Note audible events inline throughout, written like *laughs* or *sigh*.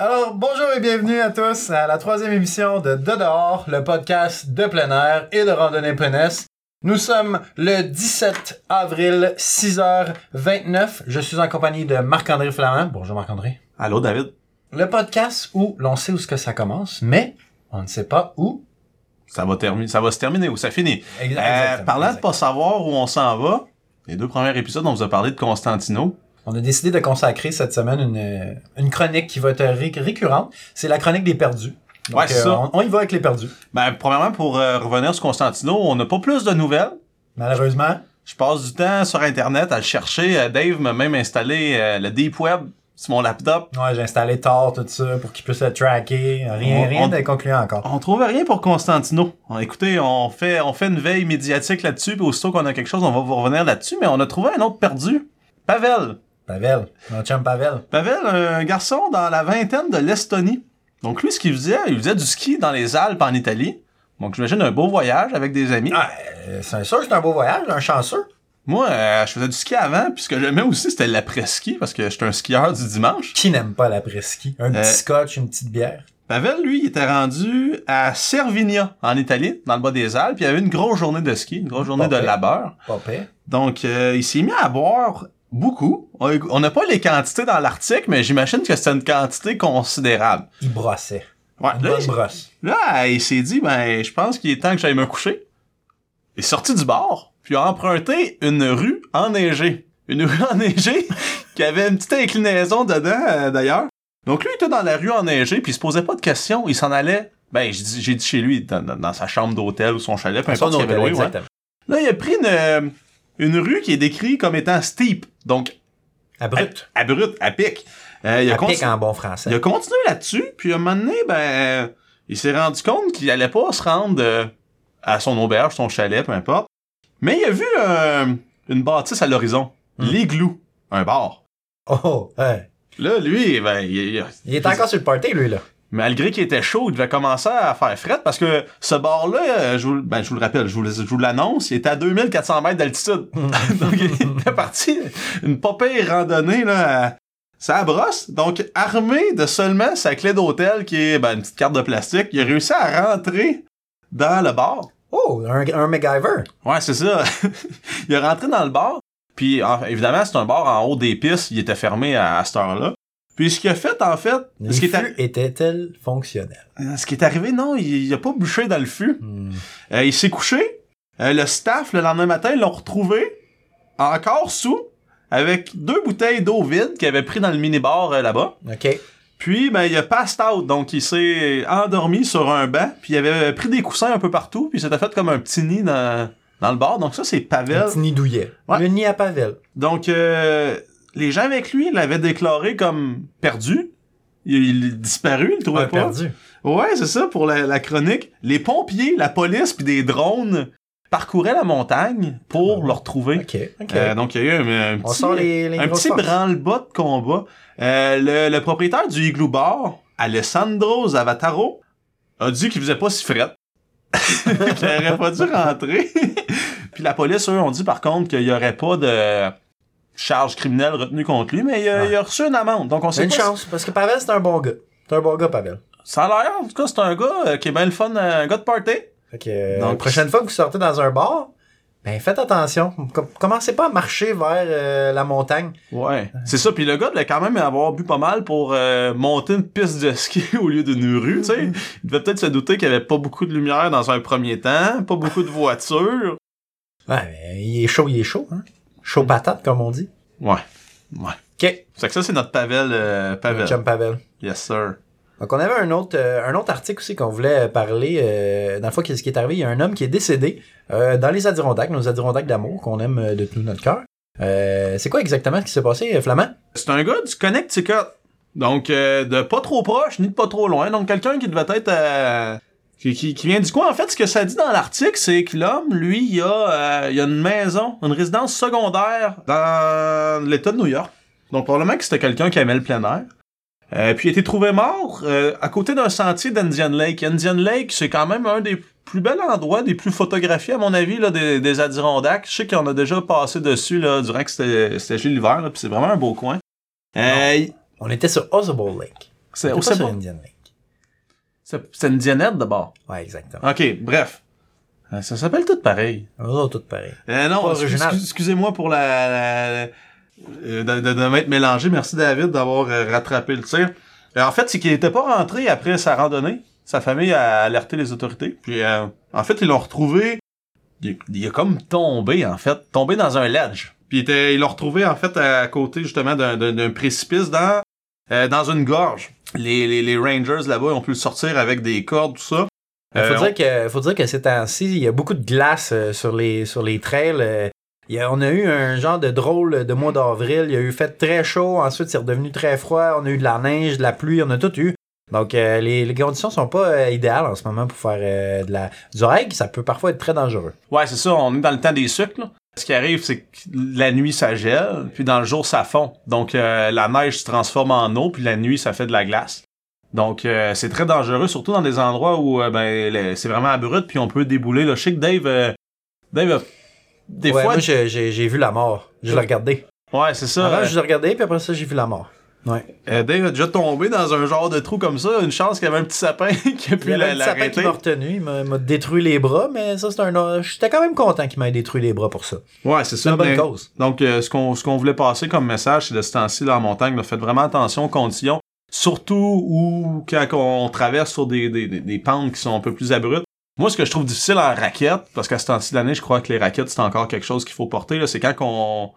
Alors, bonjour et bienvenue à tous à la troisième émission de De dehors, le podcast de plein air et de randonnée pénesse. Nous sommes le 17 avril, 6h29. Je suis en compagnie de Marc-André Flamand. Bonjour Marc-André. Allô, David? Le podcast où l'on sait où ce que ça commence, mais on ne sait pas où. Ça va, terminer, ça va se terminer, où ça finit. Euh, exactement, parlant de pas savoir où on s'en va, les deux premiers épisodes, on vous a parlé de Constantino. On a décidé de consacrer cette semaine une, une chronique qui va être ré- récurrente. C'est la chronique des perdus. Donc, Ouais, c'est euh, ça. On, on y va avec les perdus. Ben, premièrement, pour euh, revenir sur Constantino, on n'a pas plus de nouvelles. Malheureusement, Je passe du temps sur Internet à le chercher. Euh, Dave m'a même installé euh, le Deep Web sur mon laptop. ouais, j'ai installé Tor, tout ça, pour qu'il puisse le tracker. Rien, On- rien on- de concluant encore. On trouve rien pour Constantino. Écoutez, on fait, on fait une veille médiatique là-dessus, puis aussitôt qu'on a quelque chose, on va vous revenir là-dessus, mais on a trouvé un autre perdu. Pavel. Pavel, mon chum Pavel. Pavel, un garçon dans la vingtaine de l'Estonie. Donc lui, ce qu'il faisait, il faisait du ski dans les Alpes en Italie. Donc j'imagine un beau voyage avec des amis. Ah, euh, c'est sûr que c'est un beau voyage, un chanceux. Moi, euh, je faisais du ski avant, puis ce que j'aimais aussi, c'était l'après-ski, parce que j'étais un skieur du dimanche. Qui n'aime pas l'après-ski? Un Euh, petit scotch, une petite bière. Pavel, lui, il était rendu à Cervinia, en Italie, dans le bas des Alpes. puis Il y avait une grosse journée de ski, une grosse journée de labeur. Pire. Donc, euh, il s'est mis à boire beaucoup. On n'a pas les quantités dans l'article, mais j'imagine que c'était une quantité considérable. Il brossait. Ouais, Une là, bonne il- brosse. Là, il s'est dit, ben, je pense qu'il est temps que j'aille me coucher. Il est sorti du bar, puis a emprunté une rue enneigée. Une rue *laughs* enneigée qui avait une petite inclinaison dedans, euh, d'ailleurs. Donc lui, il était dans la rue enneigée, puis il se posait pas de questions. Il s'en allait, ben, j'ai dit, chez lui, dans, sa chambre d'hôtel ou son chalet, peu importe ce qu'il avait loué, ouais. Là, il a pris une, euh, une rue qui est décrite comme étant steep, donc Abrupt. à brut, à pic. Euh, il a À pic en bon français. il a continué là-dessus, puis à un moment donné, ben, il s'est rendu compte qu'il allait pas se rendre euh, à son auberge, son chalet, peu importe. Mais il a vu euh, une bâtisse à l'horizon. Hmm. L'igloo. Un bar. Oh, ouais. Là, lui, ben, il, il- Il est encore sur le party, lui, là. Malgré qu'il était chaud, il devait commencer à faire fret parce que ce bar-là, euh, je vous, ben, je vous le rappelle, je vous, le- je vous l'annonce, il était à 2400 mètres d'altitude. *laughs* Donc, il est parti une pas pire randonnée, là, à- ça brosse. Donc, armé de seulement sa clé d'hôtel, qui est, ben, une petite carte de plastique, il a réussi à rentrer dans le bar. Oh, un, un MacGyver. Ouais, c'est ça. *laughs* il est rentré dans le bar, puis en- évidemment, c'est un bar en haut des pistes, il était fermé à, à cette heure-là. Puis ce qu'il a fait, en fait, Les ce qui, est fûts étaient-ils fonctionnels? arri- ce qui est arrivé, non, il, il a pas bûché dans le fût. Hmm. Euh, il s'est couché. Euh, le staff, le lendemain matin, l'ont retrouvé encore sous, avec deux bouteilles d'eau vide qu'il avait pris dans le minibar euh, là-bas. OK. Puis, ben, il a passed out, donc il s'est endormi sur un banc, puis il avait pris des coussins un peu partout, puis s'était fait comme un petit nid dans, dans le bar. Donc ça, c'est Un Pavel. petit nid douillet. Ouais. Le nid à Pavel. Donc, euh, les gens avec lui l'avaient déclaré comme perdu. Il, il est disparu, il le trouvait Ouais, pas. perdu. Ouais, c'est ça pour la, la chronique. Les pompiers, la police puis des drones parcouraient la montagne pour Ah, le retrouver. Euh, donc il y a eu un, petit, les, les un petit branle-bas de combat. Euh, le, le propriétaire du Igloo Bar, Alessandro Zavataro, a dit qu'il faisait pas si fret. *laughs* qu'il aurait pas dû rentrer. *laughs* puis la police, eux, ont dit par contre qu'il y aurait pas de charge criminelle retenue contre lui, mais il a, Ouais. il a reçu une amende. Donc on sait Une pas si- chance, parce que Pavel, c'est un bon gars. C'est un bon gars, Pavel. Ça a l'air, en tout cas, c'est un gars euh, qui est bien le fun, euh, un gars de party. Fait que, euh, Donc- la prochaine fois que vous sortez dans un bar, ben faites attention. Com- commencez pas à marcher vers euh, la montagne. Ouais. C'est ça, puis le gars devait quand même avoir bu pas mal pour euh, monter une piste de ski *laughs* au lieu d'une rue, tu sais. Il devait peut-être se douter qu'il y avait pas beaucoup de lumière dans un premier temps, pas beaucoup de voitures. Ouais, mais il est chaud, il est chaud. Hein? Chaud patate, comme on dit. Ouais. Ouais. OK. C'est que ça, c'est notre Pavel. euh, Pavel. Chum Pavel. Yes, sir. Donc, on avait un autre, euh, un autre article aussi qu'on voulait parler. Euh, dans le fond, qu'est-ce qui est arrivé? Il y a un homme qui est décédé dans les Adirondacks, nos Adirondacks d'amour, qu'on aime de tout notre cœur. C'est quoi exactement ce qui s'est passé, Flamand? C'est un gars du Connecticut. Donc, de pas trop proche, ni de pas trop loin. Donc, quelqu'un qui devait être... euh, qui, qui, qui vient du coin. En fait, ce que ça dit dans l'article, c'est que l'homme, lui, il a, euh, il a une maison, une résidence secondaire dans l'État de New York. Donc, probablement que c'était quelqu'un qui aimait le plein air. Euh, puis il a été trouvé mort euh, à côté d'un sentier d'Indian Lake. Indian Lake, c'est quand même un des plus bels endroits, des plus photographiés, à mon avis, là, des, des Adirondacks. Je sais qu'on a déjà passé dessus là, durant que c'était c'était l'hiver, puis c'est vraiment un beau coin. Euh, On était sur Oswald Lake. C'est bon. Indian Lake. C'est une dianette d'abord. Ouais, exactement. Ok, bref. Euh, Ça s'appelle tout pareil. Autres, tout pareil. Euh, non, Pas excuse- original. excuse- excusez-moi pour la, la- euh, de, de, de m'être mélangé. Merci David d'avoir euh, rattrapé le tir. Euh, en fait, c'est qu'il était pas rentré après sa randonnée. Sa famille a alerté les autorités. Puis euh, en fait, ils l'ont retrouvé. Il, il a comme tombé en fait, tombé dans un ledge. Puis il était- ils l'ont retrouvé en fait à côté justement d'un, d'un, d'un précipice dans euh, dans une gorge. Les, les, les rangers là-bas ont pu le sortir avec des cordes tout ça. Il faut, Euh, dire que, faut dire que ces temps-ci, il y a beaucoup de glace euh, sur les, sur les trails. euh, il y a- on a eu un genre de drôle de mois d'avril. Il y a eu fait très chaud. Ensuite, c'est redevenu très froid. On a eu de la neige, de la pluie. On a tout eu. Donc, euh, les, les conditions sont pas euh, idéales en ce moment pour faire euh, de la, du hike. Ça peut parfois être très dangereux. Ouais, c'est ça, on est dans le temps des sucres. là. Ce qui arrive, c'est que la nuit, ça gèle, puis dans le jour, ça fond. Donc, euh, la neige se transforme en eau, puis la nuit, ça fait de la glace. Donc, euh, c'est très dangereux, surtout dans des endroits où euh, ben, c'est vraiment abrupt, puis on peut débouler. Là. Je sais que Dave, Dave a- des Ouais, fois... moi, j'ai vu la mort. Je l'ai regardé. Ouais, c'est ça. Avant, je l'ai regardé, puis après ça, j'ai vu la mort. Ouais. euh, Dave a déjà tombé dans un genre de trou comme ça. Une chance qu'il y avait un petit sapin *laughs* qui a Il pu y avait la- un petit sapin qui l'arrêter. m'a retenu. Il m'a détruit les bras, mais ça, c'est un. J'étais quand même content qu'il m'ait détruit les bras pour ça. Ouais, c'est ça. une bonne cause. Donc, euh, ce qu'on voulait passer comme message, c'est de ce temps-ci dans la montagne, là, faites vraiment attention aux conditions, surtout où quand on traverse sur des, des, des, des pentes qui sont un peu plus abruptes. Moi, ce que je trouve difficile en raquette, parce qu'à ce temps-ci de l'année, je crois que les raquettes, c'est encore quelque chose qu'il faut porter, c'est quand qu'on...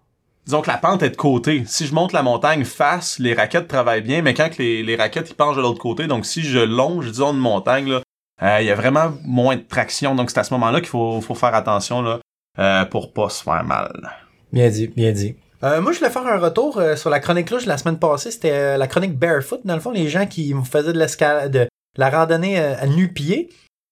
Disons que la pente est de côté. Si je monte la montagne face, les raquettes travaillent bien, mais quand que les, les raquettes, ils penchent de l'autre côté, donc si je longe, disons, une montagne, là, euh, il y a vraiment moins de traction. Donc, c'est à ce moment-là qu'il faut, faut faire attention, là, euh, pour pas se faire mal. Bien dit, bien dit. Euh, moi, je voulais faire un retour euh, sur la chronique louche la semaine passée. C'était euh, la chronique Barefoot, dans le fond, les gens qui faisaient de l'escalade, de la randonnée euh, à nu-pied.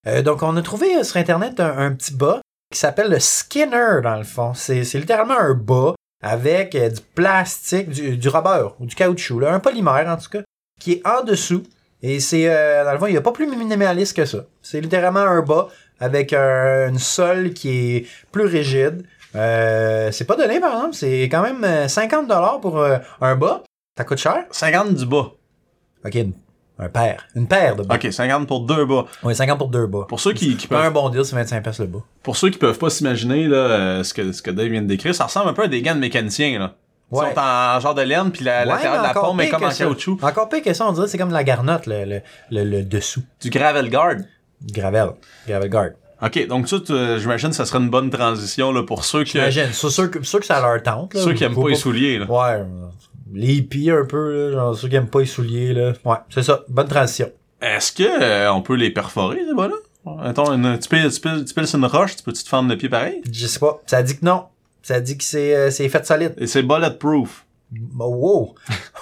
Euh, donc, on a trouvé euh, sur Internet un, un petit bas qui s'appelle le Skinner, dans le fond. C'est littéralement un bas avec euh, du plastique, du, du rubber ou du caoutchouc, là, un polymère en tout cas, qui est en dessous. Et c'est, euh, dans le fond, il n'y a pas plus minimaliste que ça. C'est littéralement un bas avec un, une sole qui est plus rigide. Euh, c'est pas donné, par exemple. C'est quand même euh, 50$ pour euh, un bas. Ça coûte cher? 50 du bas. OK, un paire. Une paire de bas. OK, 50 pour deux bas. Oui, 50 pour deux bas. Pour ceux qui, qui Pas un peuvent, bon deal, c'est 25$ pièces le bas. pour ceux qui peuvent pas s'imaginer là, euh, ce que ce que Dave vient de décrire, ça ressemble un peu à des gants de mécaniciens là. Ils Ouais. sont en genre de laine puis la Ouais, l'intérieur de la paume est comme en caoutchouc. Encore pire que ça, on dirait c'est comme de la garnotte, le, le, le, le dessous. Du gravel guard. Gravel. Gravel guard. OK, donc ça tu- euh, j'imagine que ça serait une bonne transition là pour ceux qui J'imagine. Sûr que, sûr que ça leur tente. là. ceux qui aiment Faut pas les souliers là. Ouais. Les hippies un peu, là. Genre ceux qui aiment pas les souliers, là. Ouais, c'est ça. Bonne transition. Est-ce que euh, on peut les perforer ces bas-là Attends, une, tu, piles, tu, piles, tu piles sur une roche, tu peux-tu te fendre le pied pareil? Je sais pas. Ça dit que non. Ça dit que c'est euh, c'est fait solide. Et c'est bulletproof. Oh, wow.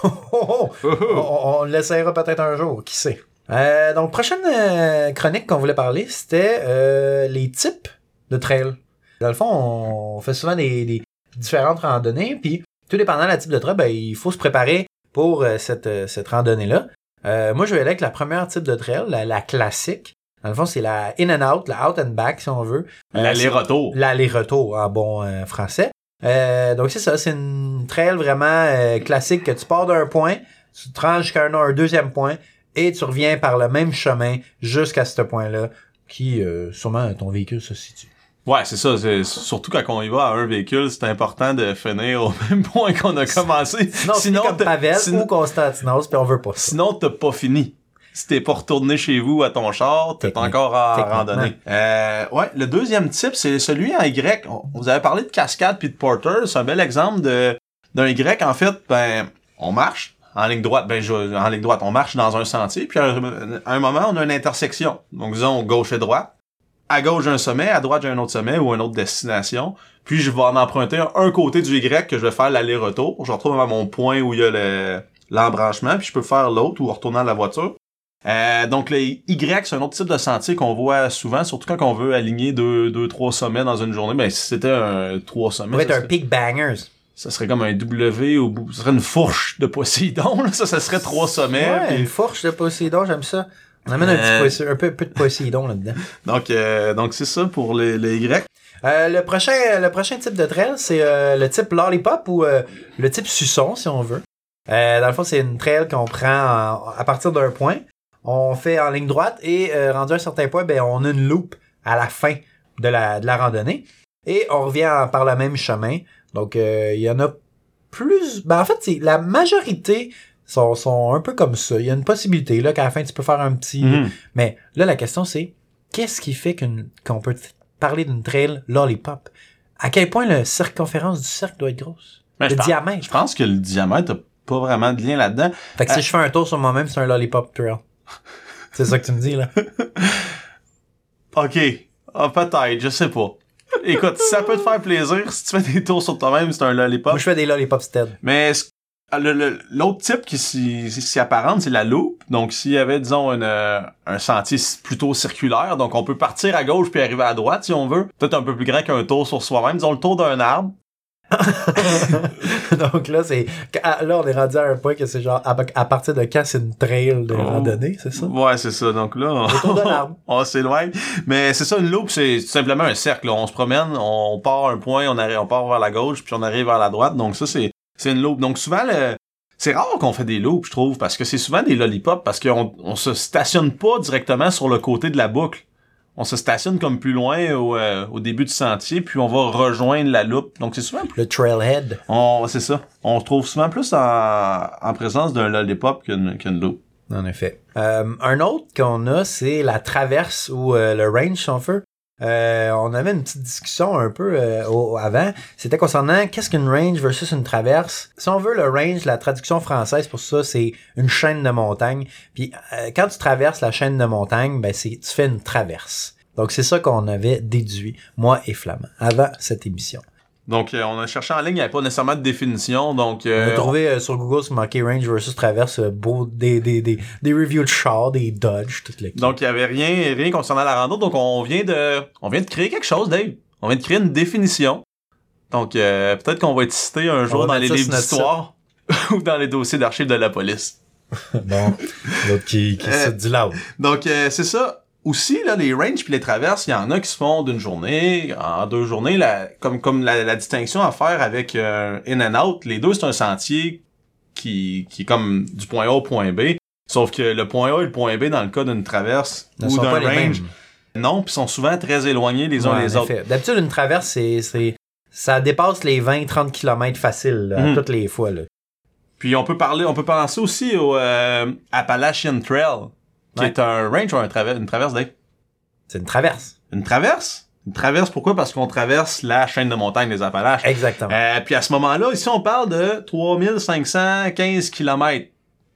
Oh, *laughs* oh, oh. on, on l'essayera peut-être un jour, qui sait. Euh, donc, prochaine euh, chronique qu'on voulait parler, c'était euh, les types de trail. Dans le fond, on fait souvent des, des différentes randonnées, puis tout dépendant de la type de trail, ben, il faut se préparer pour euh, cette, euh, cette randonnée-là. Euh, moi, je vais aller avec la première type de trail, la, la classique. Dans le fond, c'est la in and out, la out and back, si on veut. Euh, L'aller-retour. L'aller-retour en bon euh, français. Euh, donc c'est ça, c'est une trail vraiment euh, classique que tu pars d'un point, tu te rends jusqu'à un, un deuxième point et tu reviens par le même chemin jusqu'à ce point-là qui euh, sûrement ton véhicule se situe. Ouais, c'est ça. c'est- Surtout quand on y va à un véhicule, c'est important de finir au *laughs* même point qu'on a commencé. Sinon, sinon comme Pavel sinon- ou Constantinos, puis on veut pas ça. Sinon, t'as pas fini. Si t'es pas retourné chez vous à ton char, t'es encore en techniquement. randonnée. Euh, ouais, le deuxième type, c'est celui en Y. On- Vous avez parlé de cascade puis de porter. C'est un bel exemple de d'un Y. En fait, ben, on marche en ligne droite. Ben, je- en ligne droite, on marche dans un sentier. Puis à un, à un moment, on a une intersection. Donc, disons gauche et droite. À gauche, j'ai un sommet. À droite, j'ai un autre sommet ou une autre destination. Puis, je vais en emprunter un, un côté du Y que je vais faire l'aller-retour. Je retrouve à mon point où il y a le l'embranchement. Puis, je peux faire l'autre ou retourner à la voiture. Euh, donc le Y, c'est un autre type de sentier qu'on voit souvent, surtout quand on veut aligner deux, deux, trois sommets dans une journée. Ben, si c'était un trois sommets, ça être un serait, peak bangers. ça serait comme un W bout. Ça serait une fourche de Poséidon, là. Ça, ça serait trois sommets. Ouais, une fourche de Poséidon, j'aime ça. On amène un, petit Euh. Un peu, un peu de Poséidon là-dedans. *laughs* Donc, euh, donc c'est ça pour les, les Y. Euh, le prochain le prochain type de trail, c'est euh, le type lollipop ou euh, le type suçon, si on veut. Euh, dans le fond, c'est une trail qu'on prend en- à partir d'un point. On fait en ligne droite et euh, rendu à un certain point, ben, on a une loupe à la fin de la, de la randonnée. Et on revient en- par le même chemin. Donc, euh, il y en a plus... Ben, en fait, c'est la majorité sont, sont un peu comme ça. Il y a une possibilité là qu'à la fin, tu peux faire un petit... Mhm. Mais là, la question, c'est qu'est-ce qui fait qu'une- qu'on peut parler d'une trail lollipop? À quel point la circonférence du cercle doit être grosse? Ben, je le pense- diamètre. Je pense que le diamètre a pas vraiment de lien là-dedans. Fait que si Ah. je fais un tour sur moi-même, c'est un lollipop trail. *laughs* c'est ça que tu me dis, là? *laughs* OK. Ah, peut-être, je sais pas. Écoute, ça peut te faire plaisir, si tu fais des tours sur toi-même, c'est un lollipop. Moi, je fais des lollipop stead. Mais ce- l'autre type qui s'y s'y apparente, c'est la loupe. Donc, s'il y avait, disons, une, euh, un sentier plutôt circulaire, donc on peut partir à gauche puis arriver à droite si on veut. Peut-être un peu plus grand qu'un tour sur soi-même. Disons le tour d'un arbre. *laughs* Donc là, c'est. ah, Là, on est rendu à un point que c'est genre à, à partir de quand c'est une trail de Oh. randonnée, c'est ça? Ouais, c'est ça. Donc là, on, *laughs* on s'éloigne. Mais c'est ça, une loupe, c'est simplement un cercle. On se promène, on part à un point, on, arrive, on part vers la gauche, puis on arrive vers la droite. Donc ça, c'est c'est une loupe. Donc souvent, le- c'est rare qu'on fait des loupes, je trouve, parce que c'est souvent des lollipops, parce qu'on on se stationne pas directement sur le côté de la boucle. On se stationne comme plus loin au, euh, au début du sentier, puis on va rejoindre la loupe. Donc c'est souvent plus... Le trailhead. On, c'est ça. On se trouve souvent plus en, en présence d'un lollipop qu'une qu'une loupe. En effet. Euh, un autre qu'on a, c'est la traverse ou euh, le range, si on veut. Euh, on avait une petite discussion un peu euh, au- avant. C'était concernant qu'est-ce qu'une range versus une traverse. Si on veut le range, la traduction française pour ça, c'est une chaîne de montagne. Puis euh, quand tu traverses la chaîne de montagne, ben c'est tu fais une traverse. Donc c'est ça qu'on avait déduit, moi et Flamand, avant cette émission. Donc, euh, on a cherché en ligne, il n'y avait pas nécessairement de définition. Donc, On euh, a trouvé euh, sur Google sur marqué range versus traverse beau, des, des, des, des reviews de chars, des Dodge, toutes les Donc, il y avait rien, rien concernant la rando. Donc, on vient de, on vient de créer quelque chose, Dave. On vient de créer une définition. Donc, euh, peut-être qu'on va être cité un jour dans les livres d'histoire *laughs* ou dans les dossiers d'archives de la police. *laughs* Bon, l'autre qui, qui se dit là. Donc, c'est ça. Aussi, là, les ranges puis les traverses, il y en a qui se font d'une journée, en deux journées, la, comme, comme la, la distinction à faire avec euh, in and out. Les deux, c'est un sentier qui, qui est comme du point A au point B. Sauf que le point A et le point B, dans le cas d'une traverse Ne ou d'un range, non, puis sont souvent très éloignés les uns Ouais, les en autres. D'habitude, une traverse, c'est, ça dépasse les 20-30 km facile, là, toutes les fois. Là. Puis on peut parler, on peut penser aussi au euh, Appalachian Trail, qui Ouais. est un range ou un traver- une traverse, Dave? C'est une traverse. Une traverse? Une traverse, pourquoi? Parce qu'on traverse la chaîne de montagne des Appalaches. Exactement. Euh, puis à ce moment-là, ici, on parle de 3515 km.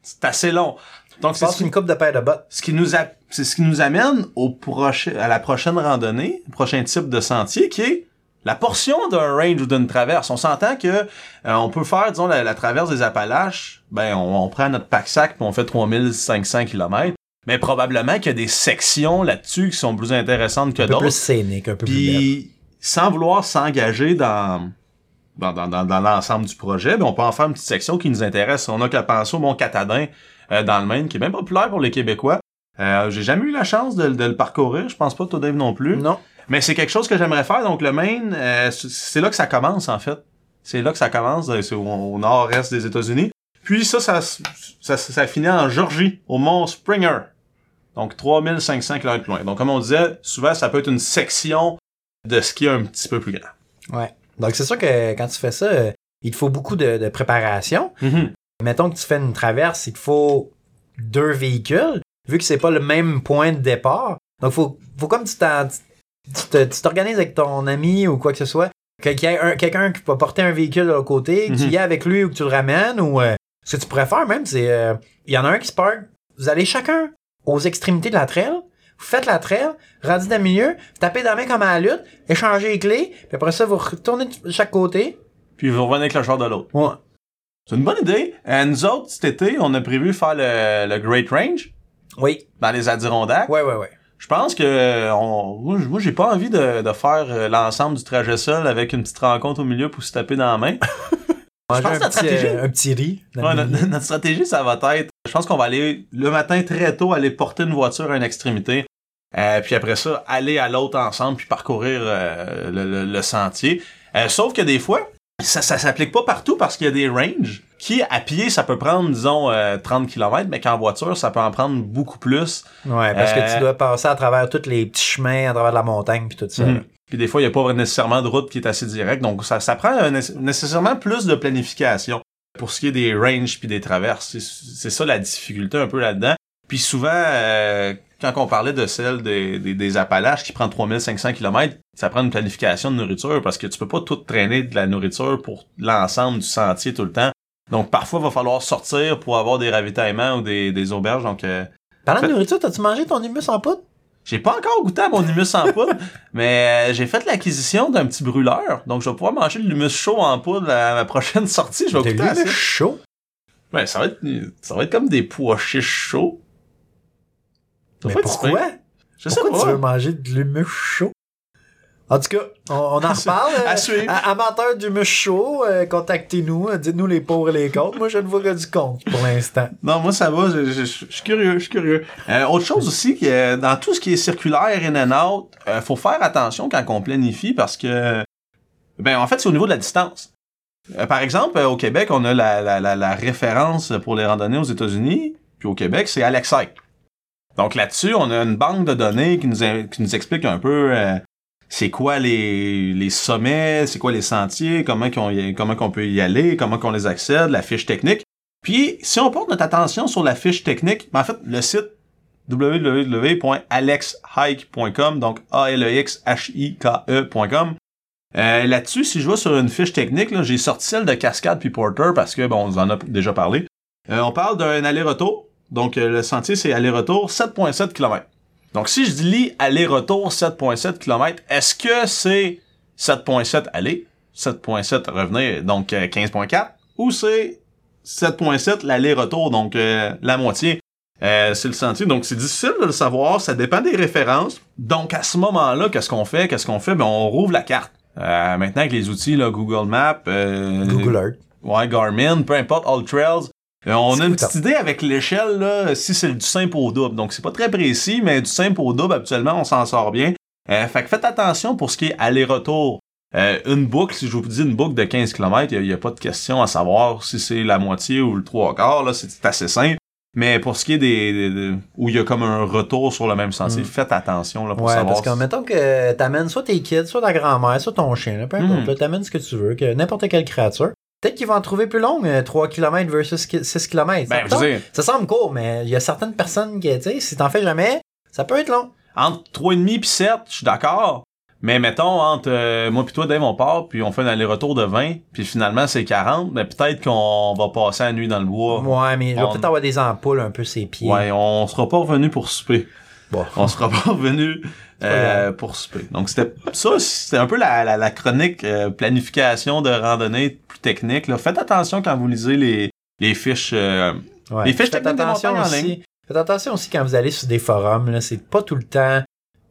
C'est assez long. Donc, c'est ce une coupe de paire de bottes. ce qui nous a, c'est ce qui nous amène au prochain, à la prochaine randonnée, au prochain type de sentier, qui est la portion d'un range ou d'une traverse. On s'entend que euh, on peut faire, disons, la, la traverse des Appalaches. Ben, on, on prend notre pack-sac puis on fait 3500 km. Mais probablement qu'il y a des sections là-dessus qui sont plus intéressantes que Un peu d'autres. plus scénique, un peu plus. Puis, sans vouloir s'engager dans, dans, dans, dans, dans l'ensemble du projet, ben, on peut en faire une petite section qui nous intéresse. On a qu'à penser au Mont Catadin euh, dans le Maine, qui est bien populaire pour les Québécois. Euh, j'ai jamais eu la chance de, de le parcourir, je pense pas toi Dave non plus. Non. Mais c'est quelque chose que j'aimerais faire. Donc le Maine, euh, c'est là que ça commence en fait. C'est là que ça commence, euh, c'est au, au nord-est des États-Unis. Puis ça ça, ça, ça finit en Georgie, au Mont Springer. Donc 3500 km plus loin. Donc comme on disait, souvent ça peut être une section de ski un petit peu plus grand. Ouais. Donc, c'est sûr que quand tu fais ça, euh, il te faut beaucoup de, de préparation. Mettons que tu fais une traverse, il te faut deux véhicules, vu que c'est pas le même point de départ. Donc, faut, faut comme tu t'organises avec ton ami ou quoi que ce soit, qu'il y ait un- quelqu'un qui va porter un véhicule de l'autre côté, que tu Mhm. y es avec lui ou que tu le ramènes, ou euh, ce que tu pourrais faire même, c'est, euh, il y en a un qui se parque, vous allez chacun aux extrémités de la trail, vous faites la trail, rendu dans le milieu, vous tapez dans la main comme à la lutte, échangez les clés, puis après ça, vous retournez de chaque côté. Puis vous revenez avec le char de l'autre. Ouais. C'est une bonne idée. Euh, nous autres, cet été, on a prévu faire le, le Great Range Oui. dans les Adirondacks. Ouais, ouais, ouais. Je pense que euh, on, moi, j'ai pas envie de, de faire euh, l'ensemble du trajet seul avec une petite rencontre au milieu pour se taper dans la main. *laughs* Manger pense que notre stratégie- euh, un petit riz. Ouais, notre stratégie, ça va être, je pense qu'on va aller le matin très tôt aller porter une voiture à une extrémité, euh, puis après ça aller à l'autre ensemble puis parcourir euh, le, le- le sentier. Euh, sauf que des fois, ça, ça s'applique pas partout parce qu'il y a des ranges qui, à pied, ça peut prendre, disons, euh, 30 km, mais qu'en voiture, ça peut en prendre beaucoup plus. Ouais, parce que tu dois passer à travers tous les petits chemins, à travers la montagne puis tout ça. Mhm. Puis des fois, il n'y a pas nécessairement de route qui est assez directe, donc ça, ça prend nécessairement plus de planification pour ce qui est des ranges puis des traverses. C'est- ça la difficulté un peu là-dedans. Puis souvent, euh, quand on parlait de celle des, des, des Appalaches qui prend 3500 km, ça prend une planification de nourriture parce que tu peux pas tout traîner de la nourriture pour l'ensemble du sentier tout le temps. Donc parfois, il va falloir sortir pour avoir des ravitaillements ou des, des auberges. Donc euh, Parlant de nourriture, t'as-tu mangé ton humus en poudre? J'ai pas encore goûté à mon humus en poudre, *laughs* mais euh, j'ai fait l'acquisition d'un petit brûleur. Donc je vais pouvoir manger de l'humus chaud en poudre à ma prochaine *laughs* sortie. Je vais goûter à ça. l'humus chaud? Ouais, ça va être ça va être comme des pois chiches chauds. Ça Mais pourquoi? Je sais Pourquoi pas. tu veux manger de l'humus chaud? En tout cas, on, on en reparle. À euh, suivre. a- Amateurs d'humus chaud, euh, contactez-nous. euh, Dites-nous les pour et les contre. Moi, je ne vois que du contre pour l'instant. Non, moi ça va, je, je- je suis curieux, je suis curieux. Euh, autre chose aussi, que dans tout ce qui est circulaire, in and out, euh, faut faire attention quand on planifie parce que, ben en fait, c'est au niveau de la distance. Euh, par exemple, euh, au Québec, on a la, la, la, la référence pour les randonnées aux États-Unis, puis au Québec, c'est Alexite. Donc là-dessus, on a une banque de données qui nous, qui nous explique un peu euh, c'est quoi les, les sommets, c'est quoi les sentiers, comment qu'on comment qu'on peut y aller, comment qu'on les accède, la fiche technique. Puis, si on porte notre attention sur la fiche technique, ben, en fait, le site www.alexhike.com, donc A-L-E-X-H-I-K-E.com. Euh, Là-dessus, si je vais sur une fiche technique, j'ai sorti celle de Cascade puis Porter parce que, bon, on en a déjà parlé. Euh, on parle d'un aller-retour. Donc, euh, le sentier, c'est aller-retour 7.7 km. Donc, si je dis aller-retour 7.7 km, est-ce que c'est 7.7 aller, 7.7 revenir, donc euh, 15.4, ou c'est 7.7 l'aller-retour, donc euh, la moitié? Euh, c'est le sentier, donc c'est difficile de le savoir, ça dépend des références. Donc à ce moment-là, qu'est-ce qu'on fait? Qu'est-ce qu'on fait? Ben, on rouvre la carte. Euh, maintenant avec les outils là, Google Maps, euh, Google Earth. Ouais, Garmin, peu importe, All Trails. Euh, on a une petite idée avec l'échelle, là, si c'est du simple au double. Donc, c'est pas très précis, mais du simple au double, habituellement, on s'en sort bien. Euh, fait que faites attention pour ce qui est aller-retour. Euh, une boucle, si je vous dis une boucle de 15 km, il n'y a, pas de question à savoir si c'est la moitié ou le trois quarts, là, c'est assez simple. Mais pour ce qui est des, des- des- où il y a comme un retour sur le même sentier, Mm. faites attention là, pour Ouais, savoir. parce que si- mettons que t'amènes soit tes kids, soit ta grand-mère, soit ton chien, là, peu importe, Mhm. là, t'amènes ce que tu veux, que n'importe quelle créature. Peut-être qu'ils vont en trouver plus long, euh, 3 km versus 6 km. Ben, dire, Ça semble court, mais il y a certaines personnes qui, tu sais, si t'en fais jamais, ça peut être long. entre 3,5 puis 7, je suis d'accord. Mais mettons, entre euh, moi puis toi, Dave, on part, puis on fait un aller-retour de 20, puis finalement c'est 40, mais peut-être qu'on va passer la nuit dans le bois. Ouais, mais il va On- peut-être avoir des ampoules un peu ses pieds. Ouais, on sera pas revenu pour souper. Bon. On sera pas revenu euh, pour souper. Donc c'était ça, c'était un peu la, la, la chronique euh, planification de randonnée plus technique. Là. Faites attention quand vous lisez les, les fiches. euh, Ouais. Les fiches Faites techniques de attention montagne en aussi. ligne. Faites attention aussi quand vous allez sur des forums, c'est pas tout le temps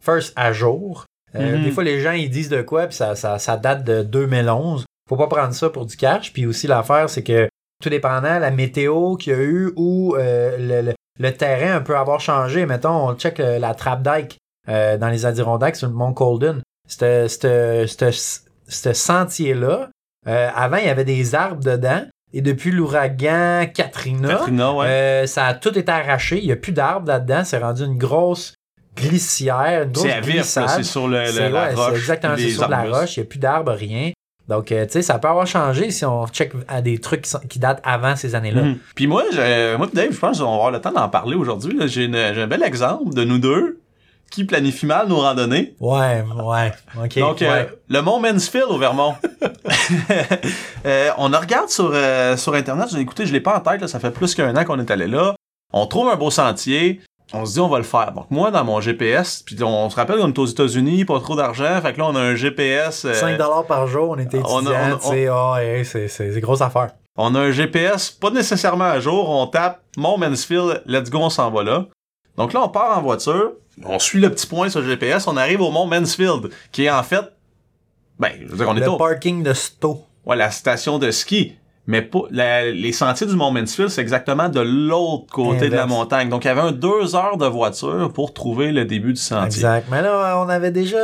first à jour. Mhm. Des fois, les gens, ils disent de quoi, puis ça, ça, ça date de 2011. Faut pas prendre ça pour du cash. Puis aussi, l'affaire, c'est que tout dépendant, la météo qu'il y a eu ou le, le- le terrain peut avoir changé. Mettons, on check la trappe dike euh, dans les Adirondacks sur le mont Colden. Ce sentier-là, euh, avant, il y avait des arbres dedans. Et depuis l'ouragan Katrina, Katrina, ouais. euh, ça a tout été arraché. Il n'y a plus d'arbres là-dedans. C'est rendu une grosse glissière, une grosse c'est à vif, c'est sur le, le- la ouais, roche. exactement c'est sur la roche. Il n'y a plus d'arbres, rien. Donc, euh, tu sais, ça peut avoir changé si on check à des trucs qui, sont- qui datent avant ces années-là. Mhm. Puis moi, moi Dave, je pense qu'on va avoir le temps d'en parler aujourd'hui. j'ai un bel exemple de nous deux qui planifient mal nos randonnées. Ouais, ouais. OK. Donc, euh, ouais. le mont Mansfield au Vermont. *laughs* Euh, on regarde sur, euh, sur Internet. Écouté, je l'ai pas en tête, là, ça fait plus qu'un an qu'on est allé là. On trouve un beau sentier. On se dit, on va le faire. Donc, moi, dans mon GPS, puis on, se rappelle qu'on est aux États-Unis, pas trop d'argent. Fait que là, on a un GPS. euh, 5 par jour, on était ouais, c'est c'est c'est grosse affaire. On a un GPS, pas nécessairement à jour. On tape Mont Mansfield, let's go, on s'en va là. Donc là, on part en voiture. On suit le petit point sur le GPS. On arrive au Mont Mansfield, qui est en fait, ben, je veux dire, on est Le au, parking de Sto. ouais, la station de ski. Mais pas, la- les sentiers du Mont Mansfield, c'est exactement de l'autre côté de la montagne. Donc, il y avait un deux heures de voiture pour trouver le début du sentier. Exact. Mais là, on avait déjà.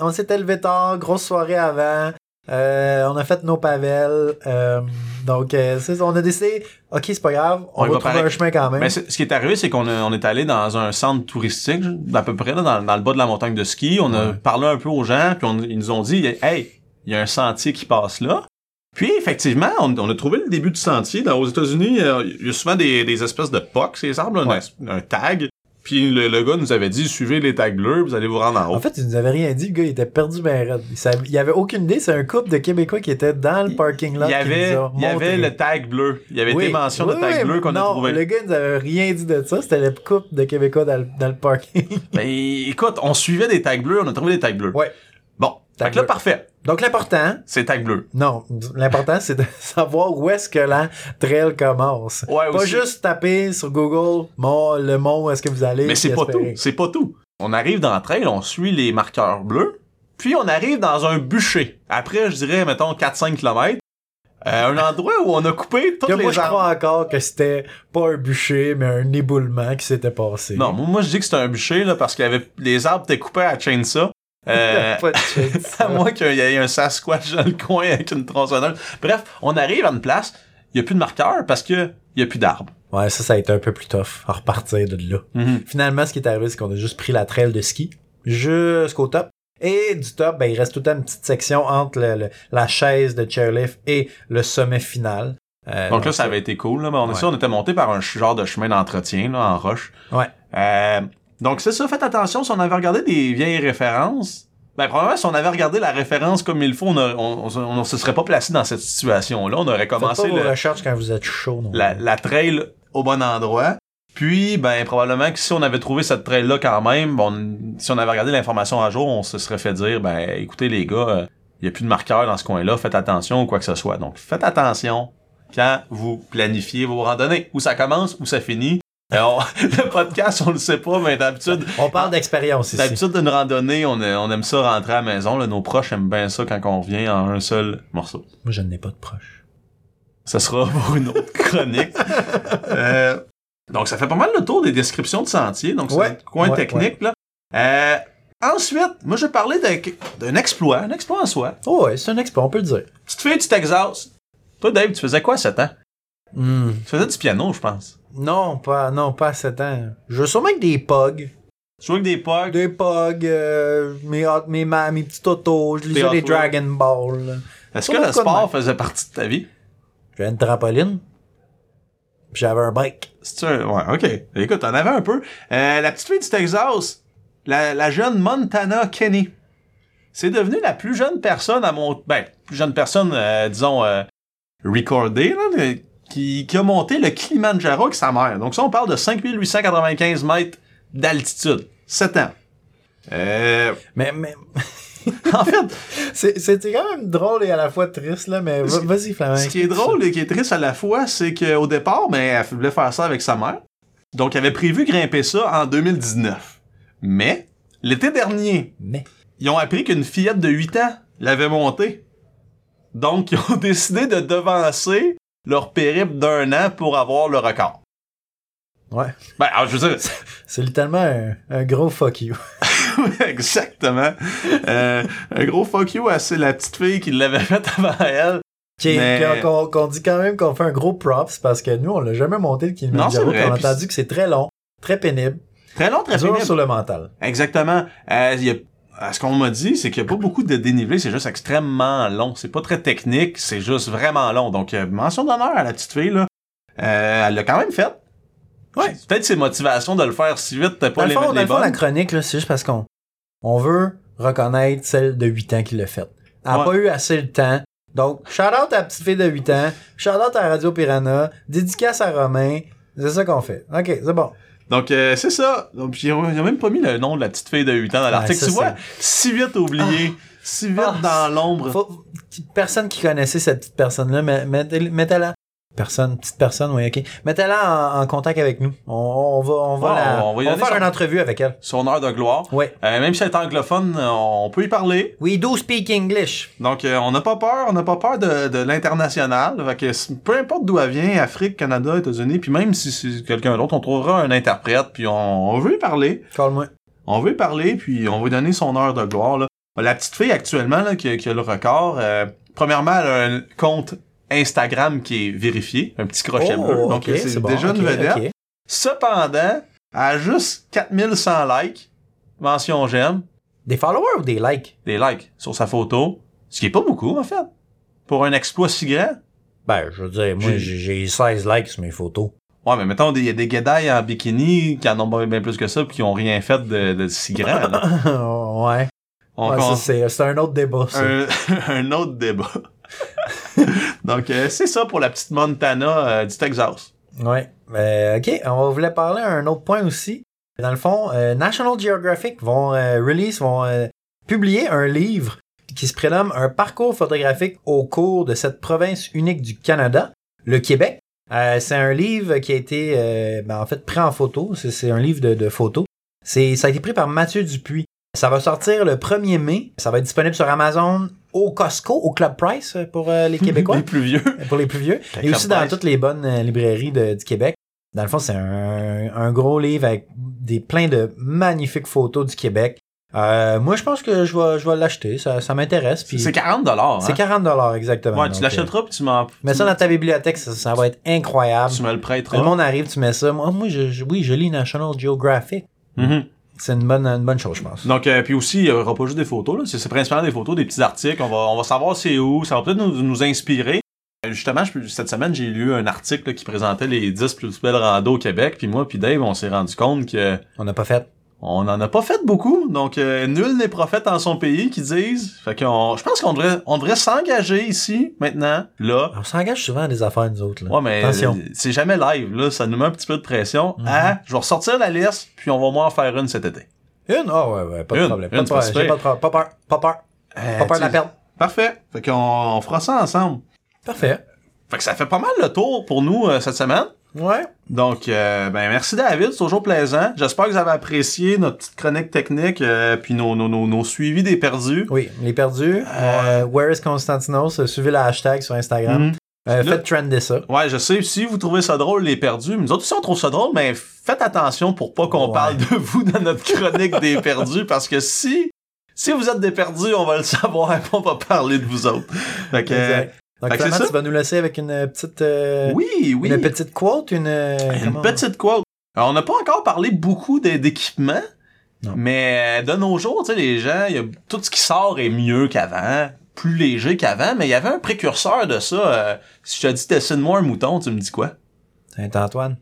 On s'était levé tard, grosse soirée avant. Euh, on a fait nos pavelles. euh, donc, euh, on a décidé, ok, c'est pas grave, on, va trouver un chemin quand même. Mais ce qui est arrivé, c'est qu'on on est allé dans un centre touristique, à peu près là, dans, dans le bas de la montagne de ski. On a parlé un peu aux gens, puis on- ils nous ont dit, hey, il y a un sentier qui passe là. Puis effectivement, on, on a trouvé le début du sentier. Dans, aux États-Unis, euh, il y a souvent des, des espèces de pocs, ces arbres, un tag. Puis le, le gars nous avait dit, suivez les tags bleus, vous allez vous rendre en haut. En fait, il nous avait rien dit, le gars, il était perdu ben raide. Il, il avait aucune idée, c'est un couple de Québécois qui était dans le parking lot il y avait, il y avait le tag bleu. Il y avait Oui. été mention Oui, de tag oui, bleu qu'on a non, trouvé. le gars, nous avait rien dit de ça, c'était le couple de Québécois dans le, dans le parking. Ben, écoute, on suivait des tags bleus, on a trouvé des tags bleus. Ouais. Bon, Tag fait que là, bleu. parfait. Donc, l'important, C'est tag bleu. non, l'important, c'est de *laughs* savoir où est-ce que la trail commence. Ouais, Pas aussi. juste taper sur Google mon, le mont où est-ce que vous allez. Mais c'est pas tout. C'est pas tout. On arrive dans le trail, on suit les marqueurs bleus, puis on arrive dans un bûcher. Après, je dirais, mettons, 4-5 km. un endroit où on a coupé toutes Que moi, les je arbres. crois encore que c'était pas un bûcher, mais un éboulement qui s'était passé. Non, moi, moi, je dis que c'était un bûcher, là, parce qu'il y avait, les arbres étaient coupés à chainsaw. Euh, *laughs* Pas de chance. *laughs* à moins qu'il y ait un Sasquatch dans le coin avec une tronçonneuse. Bref, on arrive à une place, il y a plus de marqueurs parce que il y a plus d'arbres. Ouais, ça, ça a été un peu plus tough à repartir de là. Finalement, ce qui est arrivé, c'est qu'on a juste pris la trail de ski jusqu'au top. Et du top, ben, il reste tout le temps une petite section entre le- le- la chaise de chairlift et le sommet final. Euh, Donc là, ça avait été cool. Là. Mais on, est Ouais. sûr, on était monté par un genre de chemin d'entretien en roche. Ouais. Euh, donc c'est ça, faites attention. Si on avait regardé des vieilles références, ben probablement si on avait regardé la référence comme il faut, on, a- on, on- on se serait pas placé dans cette situation-là. On aurait Faites commencé pas vos le- recherches quand vous êtes chaud. Non la, la trail au bon endroit. Puis, ben, probablement que si on avait trouvé cette trail-là quand même, bon, si on avait regardé l'information à jour, on se serait fait dire, ben, écoutez les gars, il y a plus de marqueurs dans ce coin-là, faites attention ou quoi que ce soit. Donc, faites attention quand vous planifiez vos randonnées. Où ça commence, où ça finit. On- *laughs* le podcast, on le sait pas, mais d'habitude, On parle d'expérience ici. d'habitude d'une randonnée, on, aime ça rentrer à la maison. Là, nos proches aiment bien ça quand on revient en un seul morceau. Moi, je n'ai pas de proche. Ça sera *laughs* pour une autre chronique. *laughs* Euh, donc, ça fait pas mal le tour des descriptions de sentiers. Donc, c'est Ouais, coin ouais, technique. Là. Euh, ensuite, moi, je vais parler d'un exploit. Un exploit en soi. Oh, ouais, c'est un expert, on peut le dire. Petite fille du Texas. Toi, Dave, tu faisais quoi à 7 ans? Hmm. Tu faisais du piano, je pense. Non, pas, non, pas à 7 ans. Je joue sûrement avec des pogs. Tu jouais avec des pogs. Des pogs, euh, mes, hot- mes, ma- mes petits autos, je lisais des. Dragon Ball. Est-ce que le sport faisait partie de ta vie? J'avais une trampoline. J'avais un bike. C'est un... Ouais, OK. Écoute, t'en avais un peu. Euh, la petite fille du Texas, la, la jeune Montana Kenny, c'est devenu la plus jeune personne à mon... Ben, plus jeune personne, euh, disons, euh, recordée, là, qui, qui a monté le Kilimanjaro avec sa mère. Donc ça, on parle de 5895 mètres d'altitude. 7 ans. Euh, Mais, mais *laughs* en fait, c'était quand même drôle et à la fois triste, là, mais va- vas-y, Flamand. Ce qui est drôle et qui est triste à la fois, c'est qu'au départ, ben, elle voulait faire ça avec sa mère. Donc, elle avait prévu grimper ça en 2019. Mais, l'été dernier, Mais, ils ont appris qu'une fillette de 8 ans l'avait monté. Donc, ils ont *laughs* décidé de devancer leur périple d'un an pour avoir le record. ouais. Ben, alors, je veux dire, C'est littéralement un, un gros fuck you. *laughs* *laughs* exactement. Euh, un gros fuck you à la petite fille qui l'avait fait avant elle. Mais- Qu'on qu'on dit quand même qu'on fait un gros props parce que nous, on l'a jamais monté le Kilimanjaro. on a entendu que c'est très long, très pénible, Très long, très dur pénible. sur le mental. Exactement. Euh, il y a- euh, ce qu'on m'a dit, c'est qu'il n'y a pas beaucoup de dénivelé, c'est juste extrêmement long. C'est pas très technique, c'est juste vraiment long. Donc, euh, mention d'honneur à la petite fille, là. Euh, elle l'a quand même fait. Ouais. Peut-être ses motivations de le faire si vite, t'as pas le les, fond, les dans bonnes. la chronique, là, c'est juste parce qu'on on veut reconnaître celle de 8 ans qui l'a faite. Elle n'a Ouais. pas eu assez le temps. Donc, shout out à la petite fille de 8 ans, shout out à Radio Piranha, dédicace à Romain. C'est ça qu'on fait. OK, c'est bon. Donc, euh, c'est ça. Donc, puis, il a il a même pas mis le nom de la petite fille de 8 ans dans l'article. ça, tu vois, si vite oublié, si vite Ah, dans l'ombre. Faut- personne qui connaissait cette petite personne-là, mettez-la. Personne, petite personne, oui, ok. Mettez-la en, en contact avec nous. On, on va, on va, Ouais, la- on va faire son- une entrevue avec elle. Son heure de gloire. Ouais. Euh, même si elle est anglophone, on peut y parler. We do speak English. Donc, euh, on n'a pas peur, on n'a pas peur de, de l'international. Peu importe d'où elle vient, Afrique, Canada, États-Unis, puis même si c'est quelqu'un d'autre, on trouvera un interprète, puis on, veut y parler. Call-moi. On veut y parler, puis on va lui donner son heure de gloire. Là. La petite fille actuellement là, qui, a- qui a le record, euh, premièrement, elle a un compte Instagram qui est vérifié, un petit crochet Oh, bleu. Donc c'est bon, déjà une vedette. Cependant, a juste 4100 likes, mention j'aime, Des followers ou des likes? des likes sur sa photo, ce qui est pas beaucoup en fait. Pour un exploit si grand. Ben, je veux dire, moi, J'ai- j'ai j'ai 16 likes sur mes photos. Ouais, mais mettons, il y a des guédailles en bikini qui en ont bien bien plus que ça puis qui ont rien fait de, de si grand. là. *laughs* ouais. C'est c'est un autre débat, ça. un, *laughs* un autre débat. *laughs* Donc, euh, c'est ça pour la petite Montana euh, du Texas. Euh, ok, on voulait parler un autre point aussi. Dans le fond, euh, National Geographic vont release, vont publier un livre qui se prénomme Un parcours photographique au cours de cette province unique du Canada, le Québec. C'est un livre qui a été, ben, en fait, pris en photo. C'est- un livre de, de photos. Ça a été pris par Mathieu Dupuis. Ça va sortir le 1er mai. Ça va être disponible sur Amazon, au Costco, au Club Price euh, pour euh, les Québécois *laughs* Les plus vieux. *laughs* pour les plus vieux. Et aussi dans Price. toutes les bonnes euh, librairies de- du Québec. Dans le fond, c'est un, un gros livre avec des plein de magnifiques photos du Québec. Euh, moi, je pense que je vais, je vais l'acheter. Ça, ça m'intéresse. C'est 40 dollars. c'est 40 dollars exactement. Ouais, tu l'achèteras puis tu m'en. mets ça dans ta bibliothèque, ça, ça va être incroyable. Tu me le prêteras. Le monde arrive, tu mets ça. Moi, moi je, je- oui, je lis National Geographic. Mhm. C'est une bonne, une bonne chose, je pense. Donc, euh, puis aussi, il y aura pas juste des photos, là. C'est c'est principalement des photos, des petits articles. On va, on va savoir c'est où. Ça va peut-être nous, nous inspirer. Euh, Justement, je- cette semaine, j'ai lu un article là, qui présentait les 10 plus belles randos au Québec. Puis moi, puis Dave, on s'est rendu compte que On n'a pas fait. On en a pas fait beaucoup. Donc, euh, nul n'est prophète en son pays, qui disent. Fait qu'on, je pense qu'on devrait, on devrait s'engager ici, maintenant, là. On s'engage souvent à des affaires, nous autres. Là. Ouais, mais Attention. c'est jamais live, là. Ça nous met un petit peu de pression. Mhm. Ah, je vais ressortir la liste, puis on va moins en faire une cet été. Une? Ah ouais, ouais, pas de Une, problème. une, Pas de pas. J'ai pas de. Pas peur. Pas peur. Euh, Pas peur de la perdre. Parfait. Fait qu'on on fera ça ensemble. Parfait. Fait que ça fait pas mal le tour pour nous euh, cette semaine. Ouais. Donc, euh, ben merci David, c'est toujours plaisant. J'espère que vous avez apprécié notre petite chronique technique, euh, puis nos, nos, nos, nos suivis des perdus. Oui, les perdus. Euh, Where is Constantinos? Euh, Suivez le hashtag sur Instagram. Mhm. Euh, Là- faites trender ça. Ouais, je sais, si vous trouvez ça drôle, les perdus, mais nous autres aussi on trouve ça drôle, mais faites attention pour pas qu'on Ouais. parle de vous dans notre chronique des perdus, parce que si, si vous êtes des perdus, on va le savoir, et *laughs* on va parler de vous autres. Fait que, euh. Donc, fait finalement, tu vas nous laisser avec une euh, petite, euh, oui, oui. une petite quote, une, euh, Une petite quote. Alors, on n'a pas encore parlé beaucoup d'é- d'équipements, Non. mais de nos jours, tu sais, les gens, y a, tout ce qui sort est mieux qu'avant, plus léger qu'avant, mais il y avait un précurseur de ça. euh, si je te dis dessine-moi un mouton, tu me dis quoi? Saint-Antoine.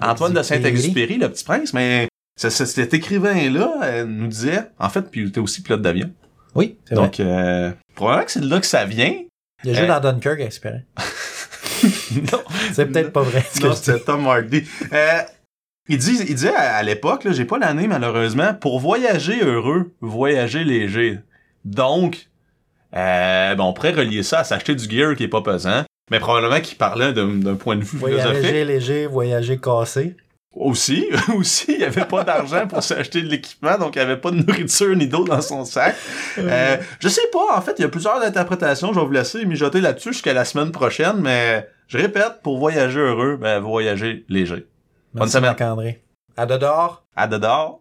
Antoine de Saint-Exupéry. Le petit prince, mais cet écrivain-là nous disait, en fait, puis il était aussi pilote d'avion. Oui, c'est vrai. Donc, euh, probablement que c'est de là que ça vient. Il a joué dans Dunkirk, espérant. *laughs* non, C'est peut-être pas vrai. ce Non, c'était Tom Hardy. Euh, il, dit, il disait à, à l'époque, j'ai pas l'année malheureusement, pour voyager heureux, voyager léger. Donc, euh, ben, on pourrait relier ça à s'acheter du gear qui est pas pesant, mais probablement qu'il parlait d'un d'un point de vue philosophique. Voyager léger, voyager cassé. Aussi, *laughs* aussi, il y avait pas d'argent pour s'acheter de l'équipement, donc il y avait pas de nourriture ni d'eau dans son sac. Euh, je sais pas, en fait, il y a plusieurs interprétations, je vais vous laisser mijoter là-dessus jusqu'à la semaine prochaine, mais je répète, pour voyager heureux, ben, voyager léger. Bonne semaine. Marc-André. À de dehors. À de dehors.